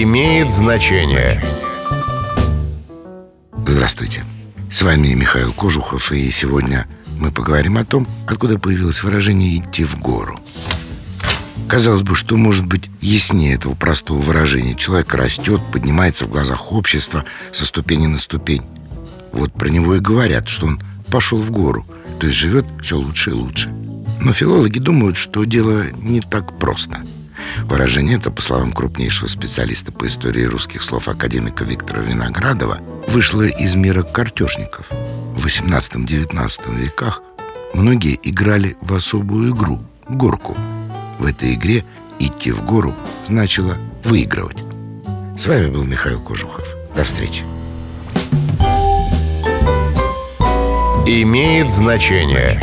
имеет значение. Здравствуйте. С вами Михаил Кожухов, и сегодня мы поговорим о том, откуда появилось выражение «идти в гору». Казалось бы, что может быть яснее этого простого выражения. Человек растет, поднимается в глазах общества со ступени на ступень. Вот про него и говорят, что он пошел в гору, то есть живет все лучше и лучше. Но филологи думают, что дело не так просто – Выражение это, по словам крупнейшего специалиста по истории русских слов академика Виктора Виноградова, вышло из мира картежников. В 18-19 веках многие играли в особую игру – горку. В этой игре идти в гору значило выигрывать. С вами был Михаил Кожухов. До встречи. Имеет значение.